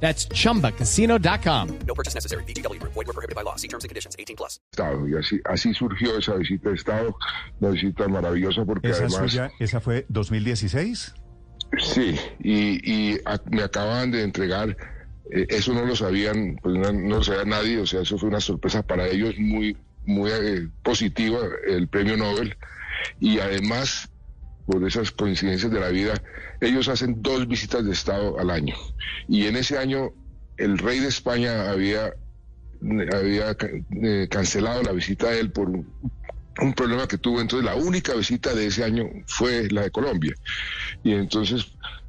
That's chumbacasino.com. No purchase necessary. BGW. Void were prohibited by law. See terms and conditions. 18 plus. Estado. Y así, así surgió esa visita de Estado, una visita maravillosa porque ¿Esa, además... suya, ¿Esa fue 2016? Sí, y, y a- me acaban de entregar, eh, eso no lo sabían, pues no, no lo sabía nadie, o sea, eso fue una sorpresa para ellos muy, muy eh, positiva, el premio Nobel, y además, por esas coincidencias de la vida, ellos hacen dos visitas de Estado al año, y en ese año el rey de España había, había eh, cancelado la visita de él por un, un problema que tuvo, entonces la única visita de ese año fue la de Colombia. Y entonces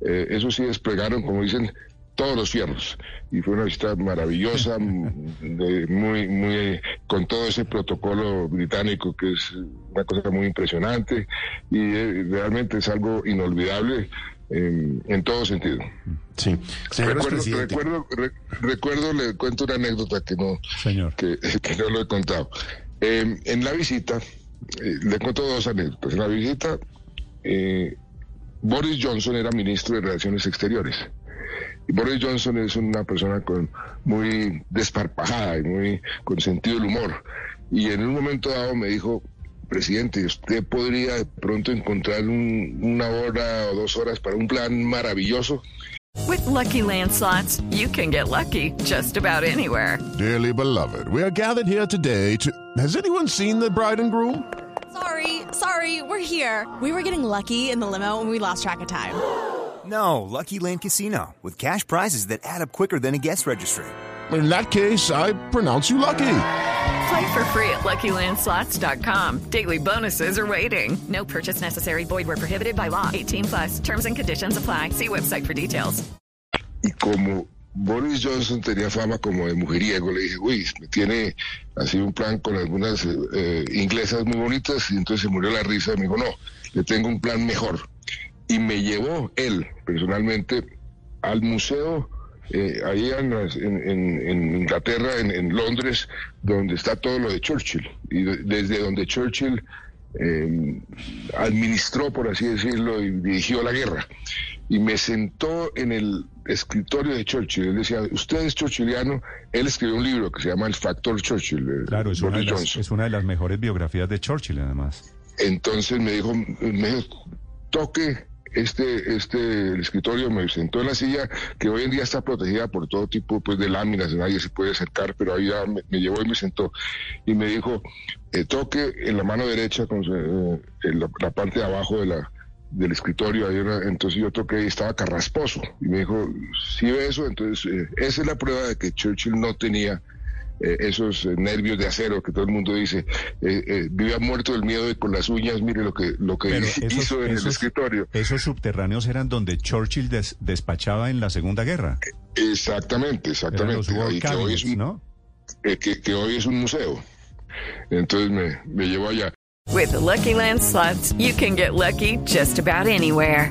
eh, eso sí desplegaron, como dicen, todos los fierros. Y fue una visita maravillosa, de- muy, muy, con todo ese protocolo británico que es una cosa muy impresionante y eh, realmente es algo inolvidable en, en todo sentido. Sí. Señor Recuerdo, presidente. recuerdo, re- recuerdo, le cuento una anécdota que no, Señor. que, que no lo he contado. Eh, en la visita, eh, le cuento dos anécdotas. En la visita, eh, Boris Johnson era ministro de Relaciones Exteriores. Y Boris Johnson es una persona con muy desparpajada y muy con sentido del humor. Y en un momento dado me dijo, presidente, usted podría de pronto encontrar un- una hora o dos horas para un plan maravilloso. With Lucky Land slots, you can get lucky just about anywhere. Dearly beloved, we are gathered here today to. Has anyone seen the bride and groom? Sorry, sorry, we're here. We were getting lucky in the limo and we lost track of time. No, Lucky Land Casino, with cash prizes that add up quicker than a guest registry. In that case, I pronounce you lucky. Play for free at LuckyLandSlots.com. Daily bonuses are waiting. No purchase necessary. Void where prohibited by law. 18 plus. Terms and conditions apply. See website for details. y como Boris Johnson tenía fama como de mujeriego, le dije, uy, me tiene así un plan con algunas eh, inglesas muy bonitas, y entonces se murió la risa me dijo, no, le tengo un plan mejor. Y me llevó él, personalmente, al museo, eh, ahí en, en- en- Inglaterra, en, en Londres, donde está todo lo de Churchill, y de- desde donde Churchill eh, administró, por así decirlo, y dirigió la guerra. Y me sentó en el escritorio de Churchill. Él decía, usted es churchilliano. Él escribió un libro que se llama El Factor Churchill. Claro, es una, de las, es una de las mejores biografías de Churchill, además. Entonces me dijo, me dijo, toque este, este el escritorio, me sentó en la silla que hoy en día está protegida por todo tipo pues, de láminas, nadie se puede acercar, pero ahí ya me, llevó y me sentó. Y me dijo, eh, toque en la mano derecha con eh, la, parte de abajo de la del escritorio, hay una- entonces yo toqué y estaba carrasposo y me dijo, si ve eso, entonces eh, esa es la prueba de que Churchill no tenía eh, esos nervios de acero que todo el mundo dice, eh, eh, vivía muerto del miedo y con las uñas, mire lo que, lo que hizo en el escritorio. esos subterráneos eran donde Churchill des- despachaba en la Segunda Guerra. Exactamente, Eran los exactamente. war Y que, hoy es un, ¿no? eh, que, que hoy es un museo. Entonces me, me llevó allá. With the Lucky Land slots, you can get lucky just about anywhere.